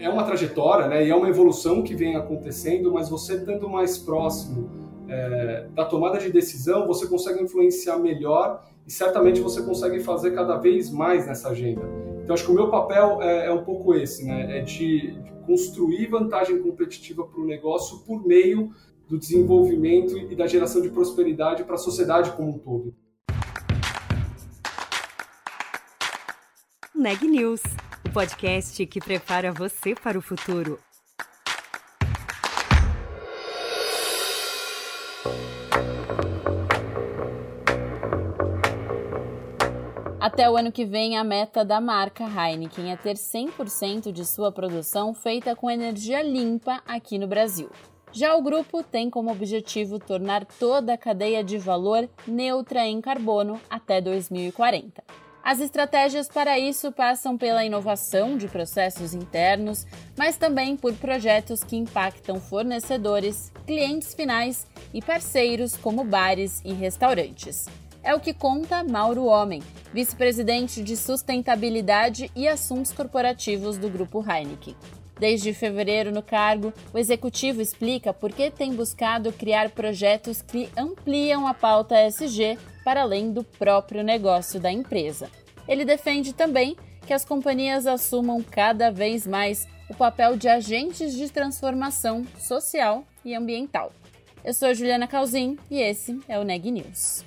é uma trajetória, né? E é uma evolução que vem acontecendo, mas você estando mais próximo é, da tomada de decisão, você consegue influenciar melhor e certamente você consegue fazer cada vez mais nessa agenda. Então, acho que o meu papel é, é um pouco esse, né? É de, de construir vantagem competitiva para o negócio por meio do desenvolvimento e da geração de prosperidade para a sociedade como um todo. Neg News, o podcast que prepara você para o futuro. Até o ano que vem, a meta da marca Heineken é ter 100% de sua produção feita com energia limpa aqui no Brasil. Já o grupo tem como objetivo tornar toda a cadeia de valor neutra em carbono até 2040. As estratégias para isso passam pela inovação de processos internos, mas também por projetos que impactam fornecedores, clientes finais e parceiros como bares e restaurantes. É o que conta Mauro Homem, vice-presidente de sustentabilidade e assuntos corporativos do Grupo Heineken. Desde fevereiro no cargo, o executivo explica por que tem buscado criar projetos que ampliam a pauta SG para além do próprio negócio da empresa. Ele defende também que as companhias assumam cada vez mais o papel de agentes de transformação social e ambiental. Eu sou Juliana Calzin e esse é o Neg News.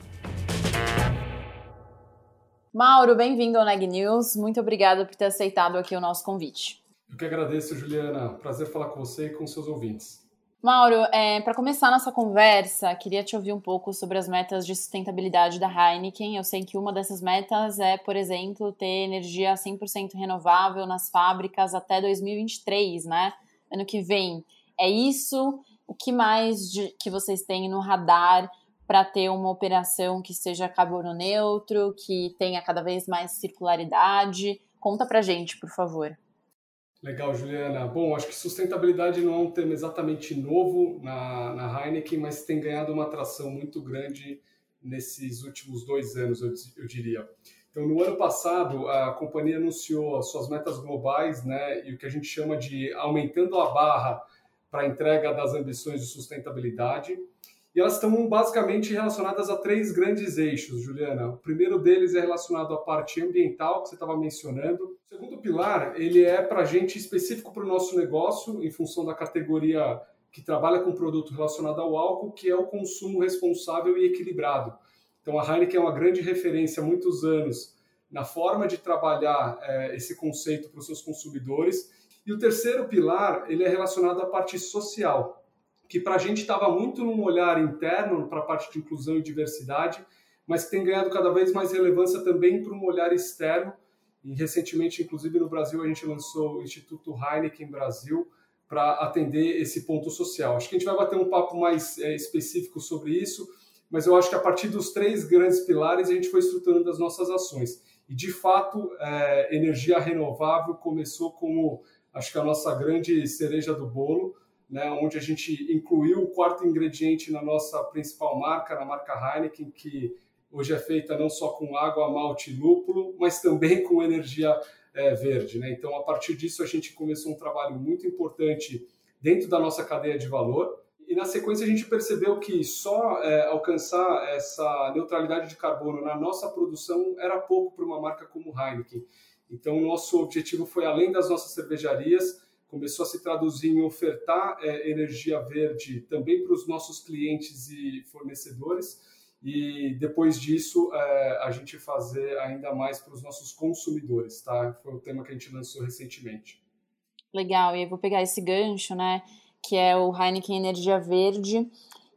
Mauro, bem-vindo ao Neg News. Muito obrigada por ter aceitado aqui o nosso convite. Eu que agradeço, Juliana. Prazer falar com você e com seus ouvintes. Mauro, é, para começar nossa conversa, queria te ouvir um pouco sobre as metas de sustentabilidade da Heineken. Eu sei que uma dessas metas é, por exemplo, ter energia 100% renovável nas fábricas até 2023, né? Ano que vem. É isso? O que mais de, que vocês têm no radar para ter uma operação que seja carbono neutro, que tenha cada vez mais circularidade? Conta para gente, por favor. Legal, Juliana. Bom, acho que sustentabilidade não é um tema exatamente novo na, na Heineken, mas tem ganhado uma atração muito grande nesses últimos dois anos, eu, eu diria. Então, no ano passado, a companhia anunciou as suas metas globais, né, e o que a gente chama de aumentando a barra para a entrega das ambições de sustentabilidade. E elas estão basicamente relacionadas a três grandes eixos, Juliana. O primeiro deles é relacionado à parte ambiental, que você estava mencionando. O segundo pilar, ele é para a gente específico para o nosso negócio, em função da categoria que trabalha com produto relacionado ao álcool, que é o consumo responsável e equilibrado. Então, a Heineken é uma grande referência há muitos anos na forma de trabalhar é, esse conceito para os seus consumidores. E o terceiro pilar, ele é relacionado à parte social que para a gente estava muito num olhar interno para a parte de inclusão e diversidade, mas que tem ganhado cada vez mais relevância também para um olhar externo. E recentemente, inclusive no Brasil, a gente lançou o Instituto Heineken Brasil para atender esse ponto social. Acho que a gente vai bater um papo mais é, específico sobre isso, mas eu acho que a partir dos três grandes pilares a gente foi estruturando as nossas ações. E de fato, é, energia renovável começou como acho que a nossa grande cereja do bolo né, onde a gente incluiu o quarto ingrediente na nossa principal marca, na marca Heineken, que hoje é feita não só com água, malte e lúpulo, mas também com energia é, verde. Né? Então, a partir disso, a gente começou um trabalho muito importante dentro da nossa cadeia de valor. E na sequência, a gente percebeu que só é, alcançar essa neutralidade de carbono na nossa produção era pouco para uma marca como Heineken. Então, nosso objetivo foi, além das nossas cervejarias, começou a se traduzir em ofertar é, energia verde também para os nossos clientes e fornecedores e depois disso é, a gente fazer ainda mais para os nossos consumidores, tá? Foi o tema que a gente lançou recentemente. Legal, e eu vou pegar esse gancho, né, que é o Heineken Energia Verde,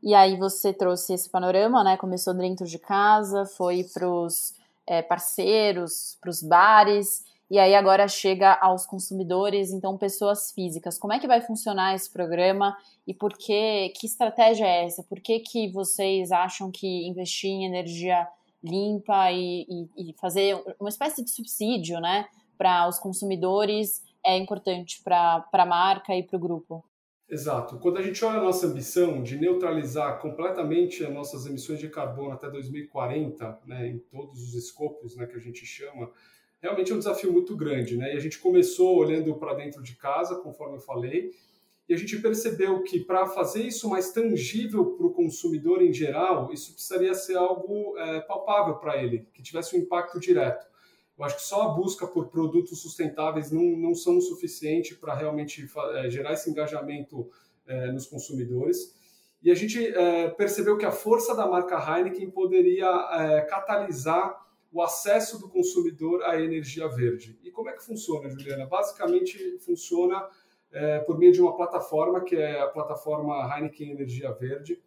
e aí você trouxe esse panorama, né, começou dentro de casa, foi para os é, parceiros, para os bares, e aí agora chega aos consumidores, então pessoas físicas. Como é que vai funcionar esse programa e por que, que estratégia é essa? Por que, que vocês acham que investir em energia limpa e, e, e fazer uma espécie de subsídio né, para os consumidores é importante para a marca e para o grupo? Exato. Quando a gente olha a nossa ambição de neutralizar completamente as nossas emissões de carbono até 2040, né, em todos os escopos né, que a gente chama, realmente é um desafio muito grande, né? E a gente começou olhando para dentro de casa, conforme eu falei, e a gente percebeu que para fazer isso mais tangível para o consumidor em geral, isso precisaria ser algo é, palpável para ele, que tivesse um impacto direto. Eu acho que só a busca por produtos sustentáveis não, não são o suficiente para realmente é, gerar esse engajamento é, nos consumidores. E a gente é, percebeu que a força da marca Heineken poderia é, catalisar o acesso do consumidor à energia verde. E como é que funciona, Juliana? Basicamente funciona é, por meio de uma plataforma que é a plataforma Heineken Energia Verde,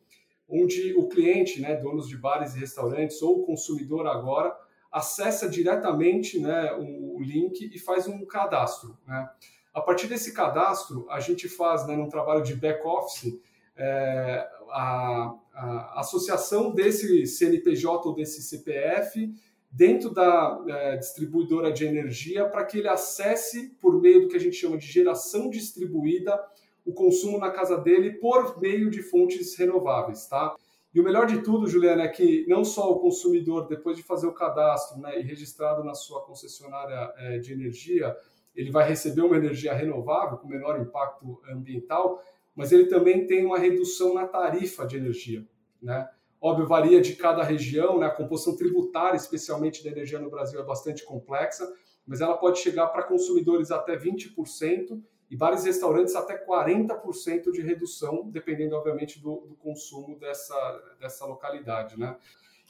onde o cliente, né, donos de bares e restaurantes ou o consumidor agora acessa diretamente né, o, link e faz um cadastro. Né? A partir desse cadastro, a gente faz, né, num trabalho de back-office, é, a, a, associação desse CNPJ ou desse CPF dentro da é, distribuidora de energia para que ele acesse, por meio do que a gente chama de geração distribuída, o consumo na casa dele por meio de fontes renováveis, tá? E o melhor de tudo, Juliana, é que não só o consumidor, depois de fazer o cadastro né, e registrado na sua concessionária é, de energia, ele vai receber uma energia renovável com menor impacto ambiental, mas ele também tem uma redução na tarifa de energia. Né? Óbvio, varia de cada região, né? a composição tributária, especialmente da energia no Brasil, é bastante complexa, mas ela pode chegar para consumidores até 20% e vários restaurantes até 40% de redução, dependendo, obviamente, do, do, consumo dessa, dessa localidade. Né?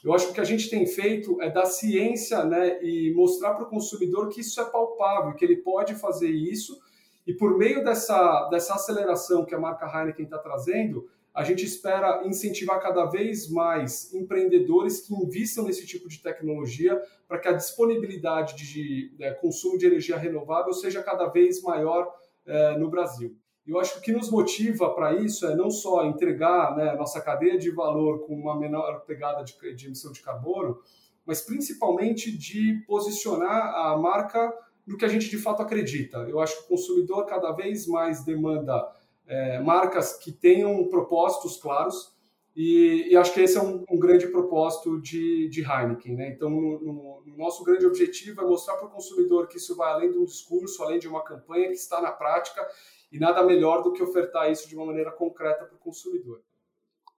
Eu acho que o que a gente tem feito é dar ciência né, e mostrar para o consumidor que isso é palpável, que ele pode fazer isso, e por meio dessa, dessa aceleração que a marca Heineken está trazendo, a gente espera incentivar cada vez mais empreendedores que investam nesse tipo de tecnologia para que a disponibilidade de, de, de, consumo de energia renovável seja cada vez maior é, no Brasil. Eu acho que o que nos motiva para isso é não só entregar né, nossa cadeia de valor com uma menor pegada de, de emissão de carbono, mas principalmente de posicionar a marca no que a gente de fato acredita. Eu acho que o consumidor cada vez mais demanda é, marcas que tenham propósitos claros, e, e, acho que esse é um, um grande propósito de, de Heineken. Né? Então, no, no, no, nosso grande objetivo é mostrar para o consumidor que isso vai além de um discurso, além de uma campanha que está na prática, e nada melhor do que ofertar isso de uma maneira concreta para o consumidor.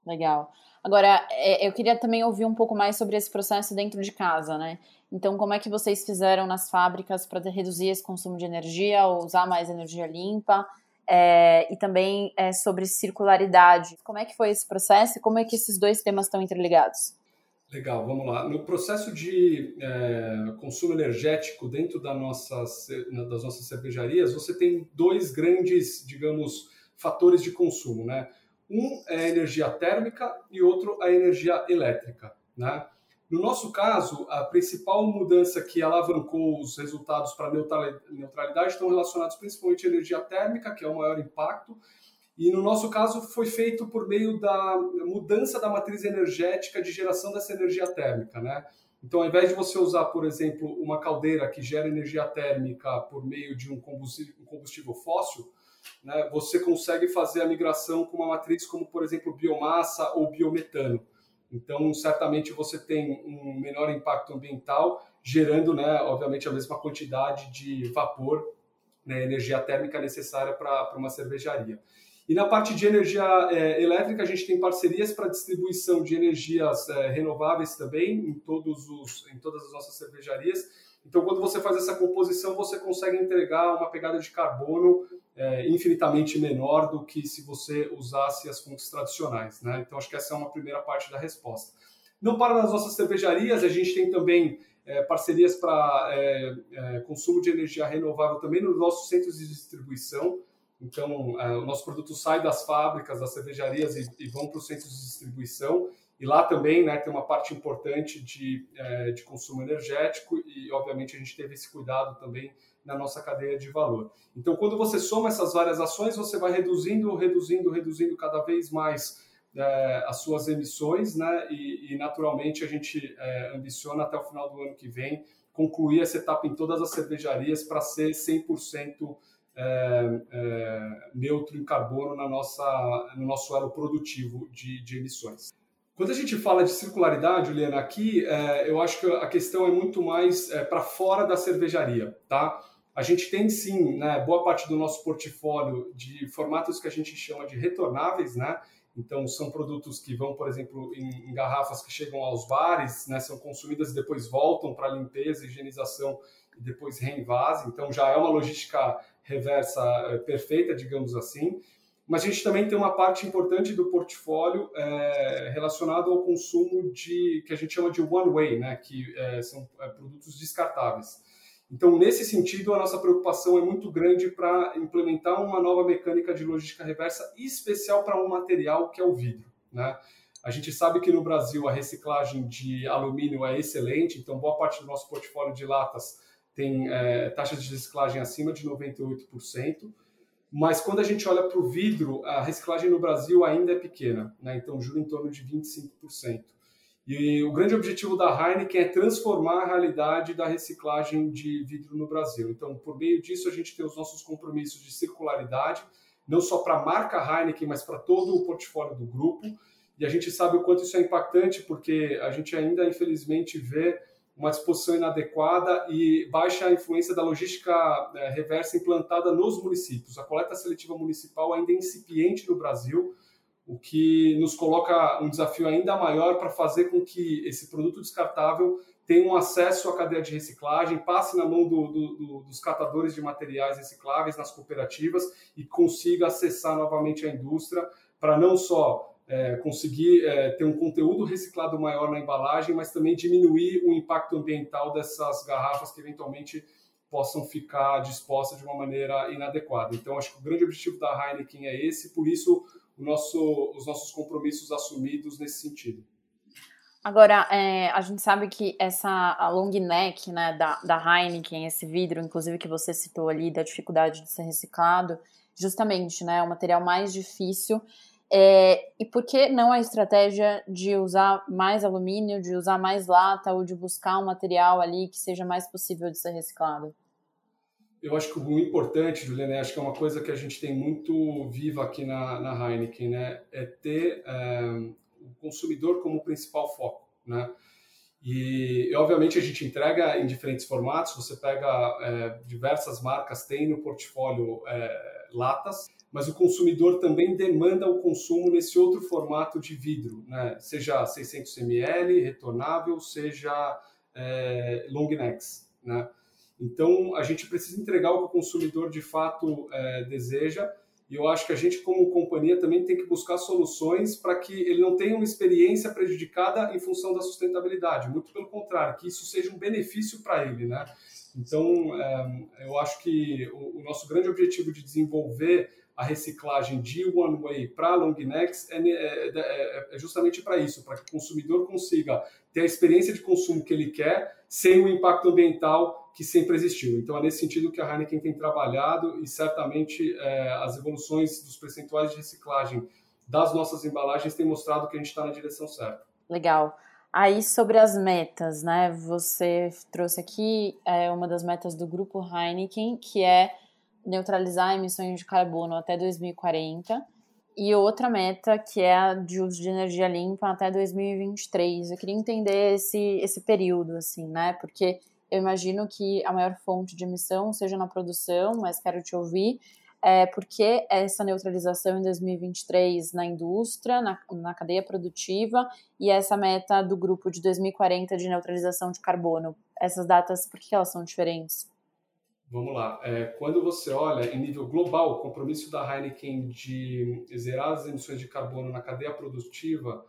Legal. Agora, é, eu queria também ouvir um pouco mais sobre esse processo dentro de casa, né? Então, como é que vocês fizeram nas fábricas para reduzir esse consumo de energia, ou usar mais energia limpa? É, e também é, sobre circularidade. Como é que foi esse processo e como é que esses dois temas estão interligados? Legal, vamos lá. No processo de é, consumo energético dentro da nossa, das nossas cervejarias, você tem dois grandes, digamos, fatores de consumo, né? Um é a energia térmica e outro a energia elétrica, né? No nosso caso, a principal mudança que alavancou os resultados para neutralidade estão relacionados principalmente à energia térmica, que é o maior impacto, e no nosso caso foi feito por meio da mudança da matriz energética de geração dessa energia térmica, né? Então, ao invés de você usar, por exemplo, uma caldeira que gera energia térmica por meio de um combustível, fóssil, né, você consegue fazer a migração com uma matriz como, por exemplo, biomassa ou biometano. Então, certamente você tem um menor impacto ambiental, gerando, né, obviamente, a mesma quantidade de vapor, né, energia térmica necessária para uma cervejaria. E na parte de energia é, elétrica, a gente tem parcerias para distribuição de energias é, renováveis também em, todos os, em todas as nossas cervejarias. Então, quando você faz essa composição, você consegue entregar uma pegada de carbono é, infinitamente menor do que se você usasse as fontes tradicionais. Né? Então, acho que essa é uma primeira parte da resposta. Não para nas nossas cervejarias, a gente tem também é, parcerias para é, é, consumo de energia renovável também nos nossos centros de distribuição. Então, é, o nosso produto sai das fábricas, das cervejarias e, e vão para os centros de distribuição. E lá também né, tem uma parte importante de, é, de consumo energético e, obviamente, a gente teve esse cuidado também na nossa cadeia de valor. Então, quando você soma essas várias ações, você vai reduzindo, reduzindo, reduzindo cada vez mais é, as suas emissões, né? E, e naturalmente a gente é, ambiciona até o final do ano que vem concluir essa etapa em todas as cervejarias para ser 100% é, é, neutro em carbono na nossa, no nosso elo produtivo de, de emissões. Quando a gente fala de circularidade, Juliana, aqui é, eu acho que a questão é muito mais é, para fora da cervejaria, tá? A gente tem sim, né, boa parte do nosso portfólio de formatos que a gente chama de retornáveis, né? Então são produtos que vão, por exemplo, em, em garrafas que chegam aos bares, né, são consumidas e depois voltam para limpeza, higienização e depois reenvase. Então já é uma logística reversa é, perfeita, digamos assim. Mas a gente também tem uma parte importante do portfólio é, relacionado ao consumo de que a gente chama de one way, né, que é, são é, produtos descartáveis. Então, nesse sentido, a nossa preocupação é muito grande para implementar uma nova mecânica de logística reversa, especial para um material que é o vidro. Né? A gente sabe que no Brasil a reciclagem de alumínio é excelente, então boa parte do nosso portfólio de latas tem é, taxas de reciclagem acima de 98%. Mas quando a gente olha para o vidro, a reciclagem no Brasil ainda é pequena, né? então juro em torno de 25%. E o grande objetivo da Heineken é transformar a realidade da reciclagem de vidro no Brasil. Então, por meio disso, a gente tem os nossos compromissos de circularidade, não só para a marca Heineken, mas para todo o portfólio do grupo. E a gente sabe o quanto isso é impactante, porque a gente ainda, infelizmente, vê uma disposição inadequada e baixa influência da logística é, reversa implantada nos municípios. A coleta seletiva municipal ainda é incipiente no Brasil, o que nos coloca um desafio ainda maior para fazer com que esse produto descartável tenha um acesso à cadeia de reciclagem, passe na mão do, do, do, dos catadores de materiais recicláveis nas cooperativas e consiga acessar novamente a indústria para não só é, conseguir é, ter um conteúdo reciclado maior na embalagem, mas também diminuir o impacto ambiental dessas garrafas que eventualmente possam ficar dispostas de uma maneira inadequada. Então, acho que o grande objetivo da Heineken é esse, por isso nosso, os nossos compromissos assumidos nesse sentido. Agora, é, a gente sabe que essa a long neck né, da, da Heineken, esse vidro, inclusive que você citou ali, da dificuldade de ser reciclado, justamente, né, é o material mais difícil. É, e por que não a estratégia de usar mais alumínio, de usar mais lata ou de buscar um material ali que seja mais possível de ser reciclado? Eu acho que o importante, Juliana, acho que é uma coisa que a gente tem muito viva aqui na, na Heineken, né? É ter é, o consumidor como principal foco, né? E, e, obviamente a gente entrega em diferentes formatos. Você pega é, diversas marcas, tem no portfólio é, latas, mas o consumidor também demanda o consumo nesse outro formato de vidro, né? Seja 600 ml, retornável, seja é, long necks, né? Então, a gente precisa entregar o que o consumidor de fato é, deseja. E eu acho que a gente, como companhia, também tem que buscar soluções para que ele não tenha uma experiência prejudicada em função da sustentabilidade. Muito pelo contrário, que isso seja um benefício para ele, né? Então, é, eu acho que o, o nosso grande objetivo de desenvolver a reciclagem de one way para long necks é, é, é, é justamente para isso, para que o consumidor consiga ter a experiência de consumo que ele quer sem o impacto ambiental que sempre existiu. Então é nesse sentido que a Heineken tem trabalhado e certamente é, as evoluções dos percentuais de reciclagem das nossas embalagens têm mostrado que a gente está na direção certa. Legal. Aí sobre as metas, né? Você trouxe aqui é, uma das metas do grupo Heineken, que é neutralizar emissões de carbono até 2040 e outra meta que é a de uso de energia limpa até 2023. Eu queria entender esse, esse período, assim, né? Porque eu imagino que a maior fonte de emissão seja na produção, mas quero te ouvir. É, porque essa neutralização em 2023 na indústria, na, na cadeia produtiva, e essa meta do grupo de 2040 de neutralização de carbono? Essas datas, por que elas são diferentes? Vamos lá. É, quando você olha em nível global, o compromisso da Heineken de zerar as emissões de carbono na cadeia produtiva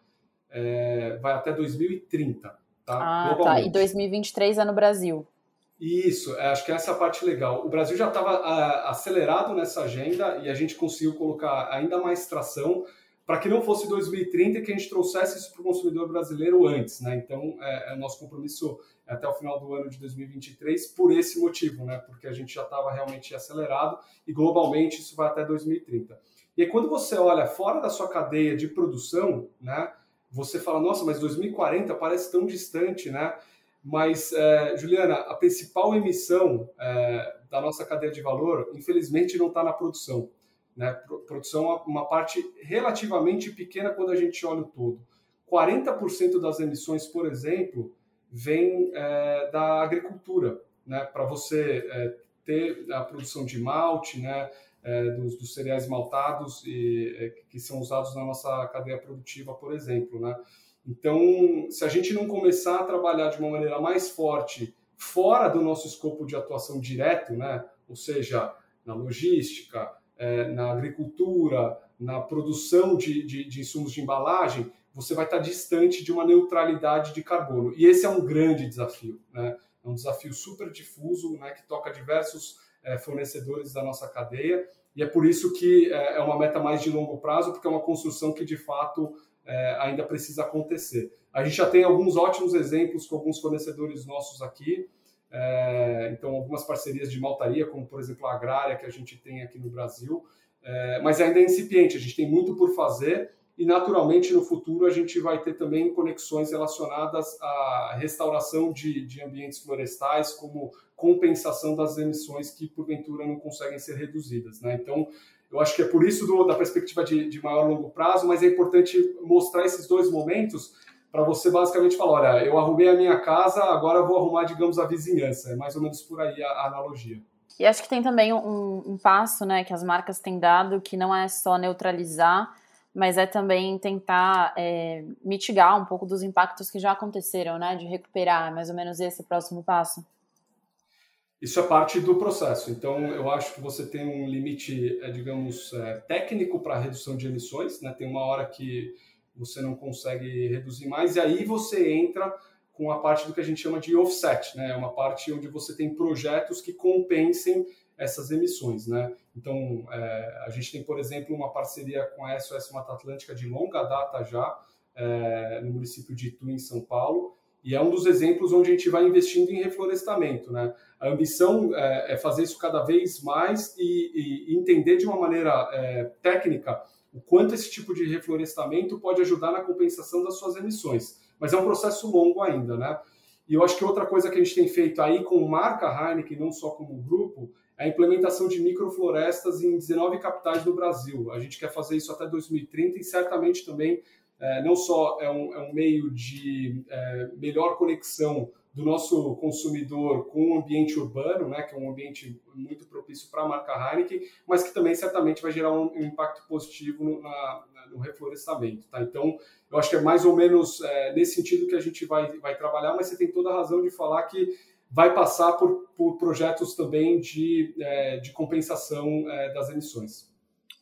é, vai até 2030. Tá? Ah, tá. E 2023 é no Brasil. Isso, é, acho que essa é a parte legal. O Brasil já estava acelerado nessa agenda e a gente conseguiu colocar ainda mais tração para que não fosse 2030 que a gente trouxesse isso para o consumidor brasileiro antes. Né? Então, é, é nosso compromisso até o final do ano de 2023 por esse motivo, né? Porque a gente já estava realmente acelerado e globalmente isso vai até 2030. E aí, quando você olha fora da sua cadeia de produção, né? Você fala, nossa, mas 2040 parece tão distante, né? Mas, é, Juliana, a principal emissão é, da nossa cadeia de valor, infelizmente, não está na produção. Né? Produção é uma parte relativamente pequena quando a gente olha o todo. 40% das emissões, por exemplo, vem é, da agricultura, né? Para você é, ter a produção de malte, né? É, dos, dos, cereais maltados e, é, que são usados na nossa cadeia produtiva, por exemplo, né? Então, se a gente não começar a trabalhar de uma maneira mais forte fora do nosso escopo de atuação direto, né? Ou seja, na logística, é, na agricultura, na produção de, de, de insumos de embalagem, você vai estar distante de uma neutralidade de carbono. E esse é um grande desafio, né? É um desafio super difuso, né, que toca diversos é, fornecedores da nossa cadeia, e é por isso que é, é uma meta mais de longo prazo, porque é uma construção que de fato é, ainda precisa acontecer. A gente já tem alguns ótimos exemplos com alguns fornecedores nossos aqui, é, então algumas parcerias de maltaria, como por exemplo a Agrária, que a gente tem aqui no Brasil, é, mas ainda é incipiente, a gente tem muito por fazer, e naturalmente no futuro a gente vai ter também conexões relacionadas à restauração de, de ambientes florestais como compensação das emissões que porventura não conseguem ser reduzidas. Né? Então, eu acho que é por isso do, da perspectiva de, de maior longo prazo, mas é importante mostrar esses dois momentos para você basicamente falar, olha, eu arrumei a minha casa, agora vou arrumar, digamos, a vizinhança. É mais ou menos por aí a, a analogia. E acho que tem também um, um passo né, que as marcas têm dado, que não é só neutralizar mas é também tentar é, mitigar um pouco dos impactos que já aconteceram, né? De recuperar, mais ou menos esse próximo passo. Isso é parte do processo. Então, eu acho que você tem um limite, é, digamos, é, técnico para redução de emissões, né? Tem uma hora que você não consegue reduzir mais, e aí você entra com a parte do que a gente chama de offset, né? É uma parte onde você tem projetos que compensem essas emissões, né? Então, é, a gente tem, por exemplo, uma parceria com a SOS Mata Atlântica de longa data já, é, no município de Itu, em São Paulo, e é um dos exemplos onde a gente vai investindo em reflorestamento, né? A ambição é, é fazer isso cada vez mais e, e entender de uma maneira é, técnica o quanto esse tipo de reflorestamento pode ajudar na compensação das suas emissões. Mas é um processo longo ainda, né? E eu acho que outra coisa que a gente tem feito aí com marca Heineken, não só como grupo, a implementação de microflorestas em 19 capitais do Brasil. A gente quer fazer isso até 2030 e certamente também é, não só é um, é um meio de é, melhor conexão do nosso consumidor com o ambiente urbano, né, que é um ambiente muito propício para a marca Heineken, mas que também certamente vai gerar um, um impacto positivo no, na, no reflorestamento. Tá? Então, eu acho que é mais ou menos é, nesse sentido que a gente vai, vai trabalhar, mas você tem toda a razão de falar que vai passar por, por projetos também de, é, de compensação é, das emissões.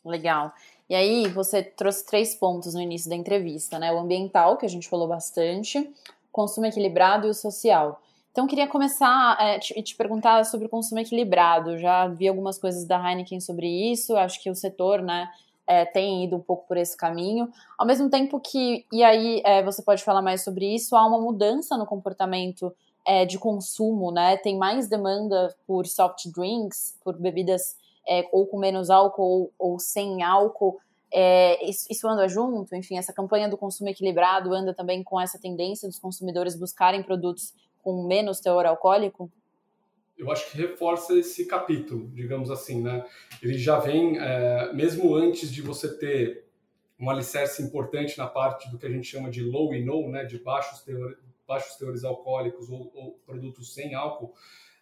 Legal. E aí, você trouxe três pontos no início da entrevista, né? O ambiental, que a gente falou bastante, consumo equilibrado e o social. Então, queria começar é, te, te perguntar sobre o consumo equilibrado. Já vi algumas coisas da Heineken sobre isso, acho que o setor, né, é, tem ido um pouco por esse caminho. Ao mesmo tempo que, e aí é, você pode falar mais sobre isso, há uma mudança no comportamento é, de consumo, né? Tem mais demanda por soft drinks, por bebidas é, ou com menos álcool ou, ou sem álcool. É, isso, isso, anda junto, enfim, essa campanha do consumo equilibrado anda também com essa tendência dos consumidores buscarem produtos com menos teor alcoólico? Eu acho que reforça esse capítulo, digamos assim, né? Ele já vem, é, mesmo antes de você ter um alicerce importante na parte do que a gente chama de low e no, né, de baixos teor, baixos teores alcoólicos ou, ou produtos sem álcool,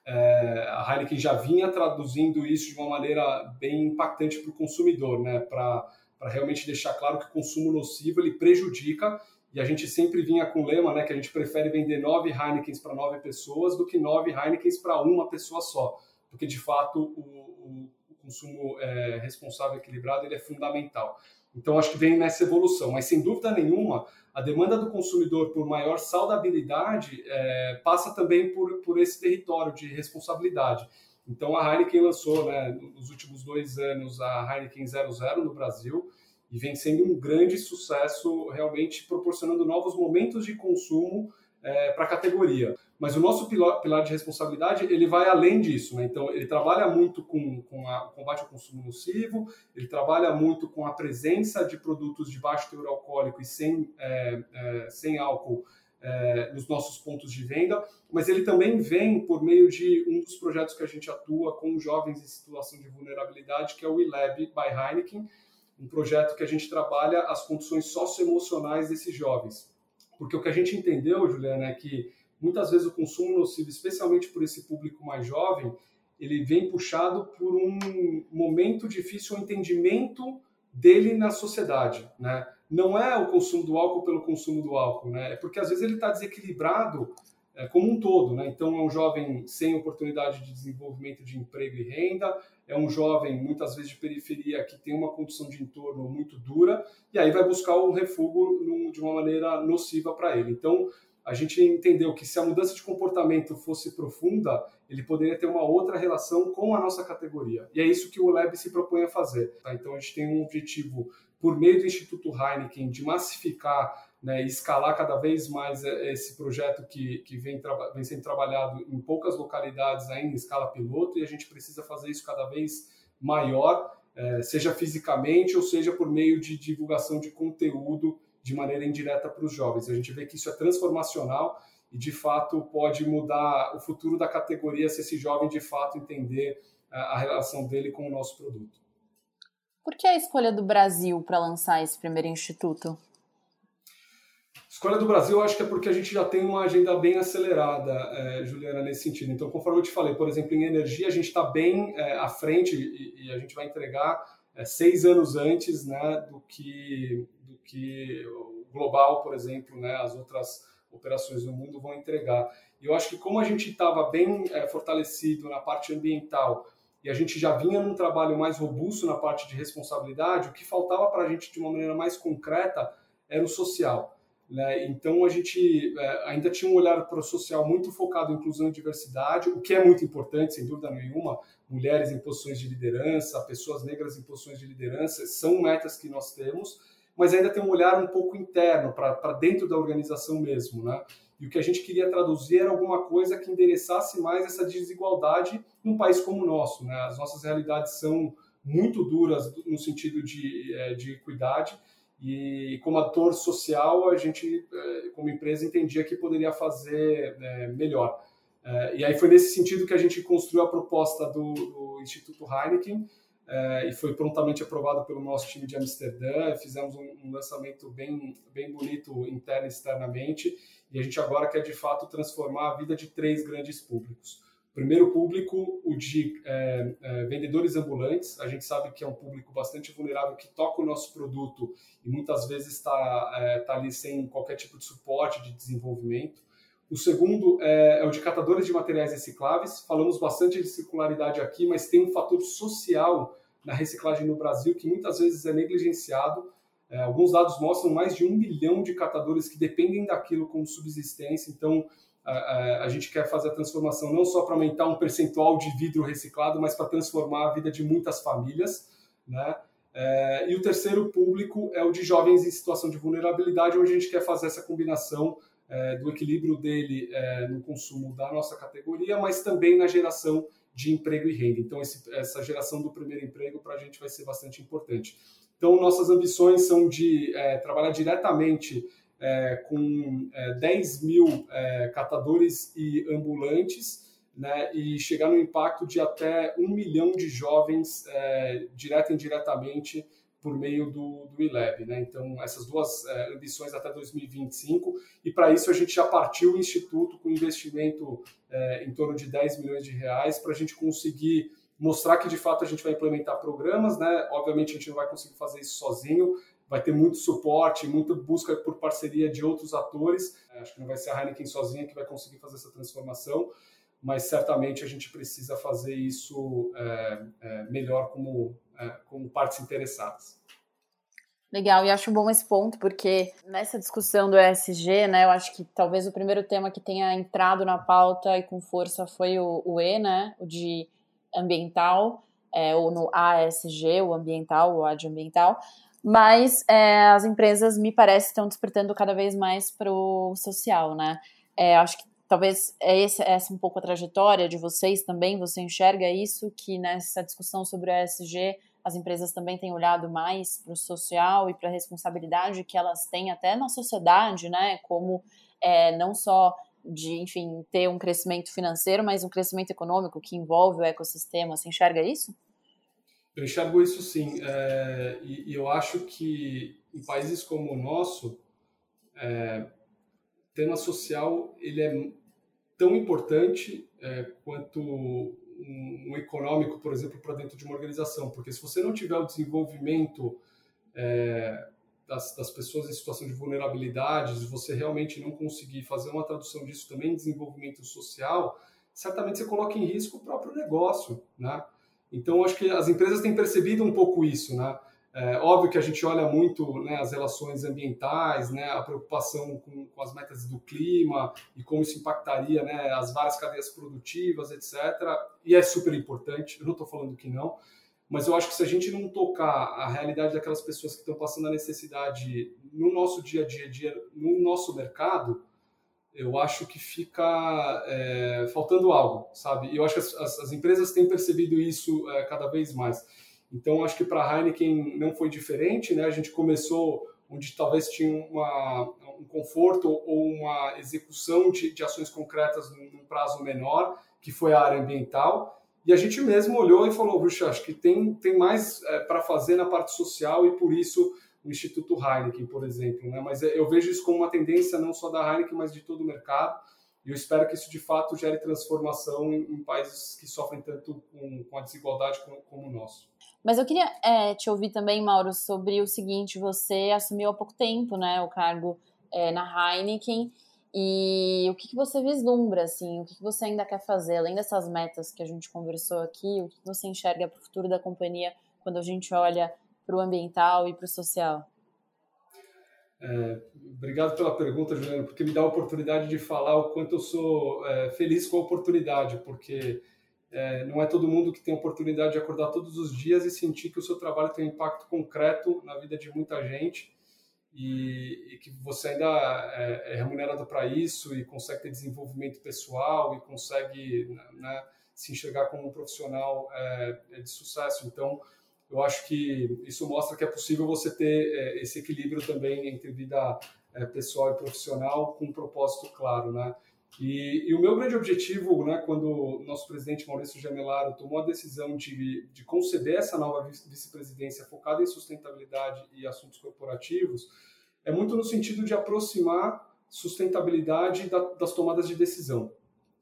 é, a Heineken já vinha traduzindo isso de uma maneira bem impactante para o consumidor, né? Para realmente deixar claro que o consumo nocivo ele prejudica e a gente sempre vinha com o lema, né, que a gente prefere vender nove Heinekens para nove pessoas do que nove Heinekens para uma pessoa só, porque de fato o, o consumo é, responsável equilibrado ele é fundamental. Então acho que vem nessa evolução, mas sem dúvida nenhuma a demanda do consumidor por maior saudabilidade é, passa também por, por esse território de responsabilidade. Então a Heineken lançou, né, nos últimos dois anos, a Heineken 00 no Brasil e vem sendo um grande sucesso, realmente proporcionando novos momentos de consumo é, para a categoria. Mas o nosso pilar, de responsabilidade ele vai além disso. Né? Então, ele trabalha muito com, com o combate ao consumo nocivo, ele trabalha muito com a presença de produtos de baixo teor alcoólico e sem, é, é, sem álcool é, nos nossos pontos de venda, mas ele também vem por meio de um dos projetos que a gente atua com jovens em situação de vulnerabilidade, que é o eLab by Heineken, um projeto que a gente trabalha as condições socioemocionais desses jovens. porque o que a gente entendeu, Juliana, é que muitas vezes o consumo nocivo, especialmente por esse público mais jovem, ele vem puxado por um momento difícil, um entendimento dele na sociedade, né? Não é o consumo do álcool pelo consumo do álcool, né? É porque às vezes ele está desequilibrado é, como um todo, né? Então é um jovem sem oportunidade de desenvolvimento de emprego e renda, é um jovem muitas vezes de periferia que tem uma condição de entorno muito dura e aí vai buscar o refúgio de uma maneira nociva para ele. Então a gente entendeu que se a mudança de comportamento fosse profunda, ele poderia ter uma outra relação com a nossa categoria. E é isso que o Lab se propõe a fazer. Tá? Então a gente tem um objetivo, por meio do Instituto Heineken, de massificar né, escalar cada vez mais esse projeto que, que vem, vem sendo trabalhado em poucas localidades ainda em escala piloto, e a gente precisa fazer isso cada vez maior, é, seja fisicamente ou seja por meio de divulgação de conteúdo de maneira indireta para os jovens. A gente vê que isso é transformacional e, de fato, pode mudar o futuro da categoria se esse jovem, de fato, entender a relação dele com o nosso produto. Por que a escolha do Brasil para lançar esse primeiro instituto? Escolha do Brasil, acho que é porque a gente já tem uma agenda bem acelerada, é, Juliana, nesse sentido. Então, conforme eu te falei, por exemplo, em energia, a gente está bem é, à frente e, e, a gente vai entregar é, seis anos antes né, do que que o global, por exemplo, né, as outras operações do mundo vão entregar. E eu acho que como a gente estava bem é, fortalecido na parte ambiental e a gente já vinha num trabalho mais robusto na parte de responsabilidade, o que faltava para a gente de uma maneira mais concreta era o social. Né? Então a gente é, ainda tinha um olhar para o social muito focado em inclusão e diversidade, o que é muito importante, sem dúvida nenhuma. Mulheres em posições de liderança, pessoas negras em posições de liderança, são metas que nós temos mas ainda tem um olhar um pouco interno, para dentro da organização mesmo, né? E o que a gente queria traduzir era alguma coisa que endereçasse mais essa desigualdade num país como o nosso, né? As nossas realidades são muito duras no sentido de, é, de equidade e como ator social a gente, é, como empresa, entendia que poderia fazer é, melhor. E aí foi nesse sentido que a gente construiu a proposta do, do Instituto Heineken, e foi prontamente aprovado pelo nosso time de Amsterdã. Fizemos um, um, lançamento bem, bem bonito interno e externamente, e a gente agora quer de fato transformar a vida de três grandes públicos. O primeiro público, o de é, é, vendedores ambulantes. A gente sabe que é um público bastante vulnerável que toca o nosso produto e muitas vezes está tá ali sem qualquer tipo de suporte de desenvolvimento. O segundo é, é, o de catadores de materiais recicláveis. Falamos bastante de circularidade aqui, mas tem um fator social na reciclagem no Brasil que muitas vezes é negligenciado. É, alguns dados mostram mais de um milhão de catadores que dependem daquilo como subsistência. Então, a, a, a gente quer fazer a transformação não só para aumentar um percentual de vidro reciclado, mas para transformar a vida de muitas famílias. Né? É, e o terceiro público é o de jovens em situação de vulnerabilidade, onde a gente quer fazer essa combinação é, do equilíbrio dele é, no consumo da nossa categoria, mas também na geração de emprego e renda. Então, esse, essa geração do primeiro emprego para a gente vai ser bastante importante. Então, nossas ambições são de é, trabalhar diretamente é, com 10 é, mil é, catadores e ambulantes, né, e chegar no impacto de até um milhão de jovens, é, direta e indiretamente, por meio do, do ILEB. Né? Então, essas duas é, ambições até 2025, e para isso a gente já partiu o Instituto com investimento é, em torno de 10 milhões de reais para a gente conseguir mostrar que de fato a gente vai implementar programas, né? Obviamente a gente não vai conseguir fazer isso sozinho, vai ter muito suporte, muita busca por parceria de outros atores. É, acho que não vai ser a Heineken sozinha que vai conseguir fazer essa transformação, mas certamente a gente precisa fazer isso é, é, melhor como é, com partes interessadas. Legal, e acho bom esse ponto, porque nessa discussão do ESG, né, eu acho que talvez o primeiro tema que tenha entrado na pauta e com força foi o, o E, né, o de ambiental, é, ou no ASG, o ambiental, o ambiental, mas é, as empresas, me parece, estão despertando cada vez mais para o social, né, é, acho que talvez é essa, essa um pouco a trajetória de vocês também, você enxerga isso, que nessa discussão sobre o ESG as empresas também têm olhado mais para o social e para a responsabilidade que elas têm até na sociedade, né? Como é, não só de, enfim, ter um crescimento financeiro, mas um crescimento econômico que envolve o ecossistema. Você enxerga isso? Eu enxergo isso sim. É, e, e, eu acho que em países como o nosso, é, tema social ele é tão importante é, quanto um, um, econômico, por exemplo, para dentro de uma organização, porque se você não tiver o desenvolvimento é, das, das, pessoas em situação de vulnerabilidade, se você realmente não conseguir fazer uma tradução disso também em desenvolvimento social, certamente você coloca em risco o próprio negócio, né? Então, acho que as empresas têm percebido um pouco isso, né? É, óbvio que a gente olha muito né, as relações ambientais, né, a preocupação com, com, as metas do clima e como isso impactaria né, as várias cadeias produtivas, etc. E é super importante, eu não estou falando que não, mas eu acho que se a gente não tocar a realidade daquelas pessoas que estão passando a necessidade no nosso dia a dia, dia no nosso mercado, eu acho que fica é, faltando algo, sabe? E eu acho que as, as, as empresas têm percebido isso é, cada vez mais. Então, acho que para a Heineken não foi diferente, né? A gente começou onde talvez tinha uma, um conforto ou uma execução de, de ações concretas num, num, prazo menor, que foi a área ambiental, e a gente mesmo olhou e falou, puxa, acho que tem, tem mais é, para fazer na parte social e por isso o Instituto Heineken, por exemplo. Né? Mas eu vejo isso como uma tendência não só da Heineken, mas de todo o mercado, e eu espero que isso de fato gere transformação em, em países que sofrem tanto com, com a desigualdade como, como o nosso. Mas eu queria é, te ouvir também, Mauro, sobre o seguinte: você assumiu há pouco tempo, né, o cargo é, na Heineken. E o que, que você vislumbra, assim, o que, que você ainda quer fazer, além dessas metas que a gente conversou aqui, o que, você enxerga para o futuro da companhia quando a gente olha para o ambiental e para o social? É, obrigado pela pergunta, Juliana, porque me dá a oportunidade de falar o quanto eu sou é, feliz com a oportunidade, porque é, não é todo mundo que tem a oportunidade de acordar todos os dias e sentir que o seu trabalho tem um impacto concreto na vida de muita gente e, e que você ainda é, é remunerado para isso e consegue ter desenvolvimento pessoal e consegue né, se enxergar como um profissional é, é, de sucesso. Então, eu acho que isso mostra que é possível você ter é, esse equilíbrio também entre vida pessoal e profissional com um propósito claro, né? E, e, o meu grande objetivo, né, quando o nosso presidente Maurício Gemelaro tomou a decisão de, de conceder essa nova vice-presidência focada em sustentabilidade e assuntos corporativos, é muito no sentido de aproximar sustentabilidade da, das tomadas de decisão.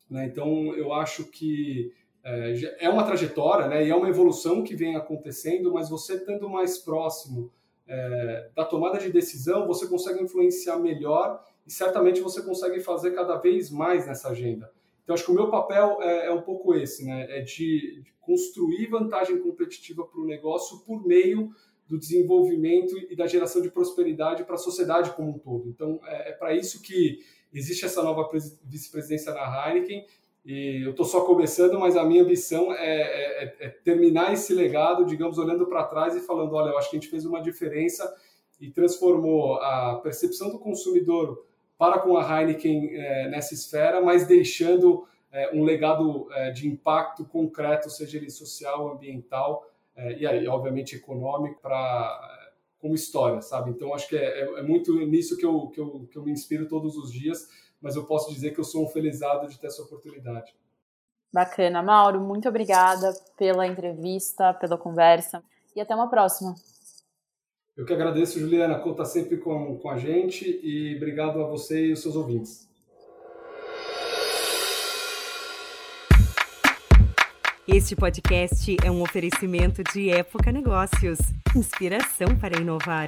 Né? Então, eu acho que é, é uma trajetória né, e é uma evolução que vem acontecendo, mas você estando mais próximo é, da tomada de decisão, você consegue influenciar melhor e certamente você consegue fazer cada vez mais nessa agenda. Então, acho que o meu papel é, é um pouco esse, né? É de, de construir vantagem competitiva para o negócio por meio do desenvolvimento e da geração de prosperidade para a sociedade como um todo. Então, é, é para isso que existe essa nova vice-presidência na Heineken. E eu estou só começando, mas a minha ambição é, é, é terminar esse legado, digamos, olhando para trás e falando: olha, eu acho que a gente fez uma diferença e transformou a percepção do consumidor para com a Heineken é, nessa esfera, mas deixando é, um legado é, de impacto concreto, seja ele social, ambiental é, e aí, obviamente, econômico, para como história, sabe? Então, acho que é, é, é, muito nisso que eu, que, eu, que eu me inspiro todos os dias, mas eu posso dizer que eu sou um felizado de ter essa oportunidade. Bacana. Mauro, muito obrigada pela entrevista, pela conversa e até uma próxima. Eu que agradeço, Juliana, conta sempre com, com a gente e obrigado a você e os seus ouvintes. Este podcast é um oferecimento de Época Negócios inspiração para inovar.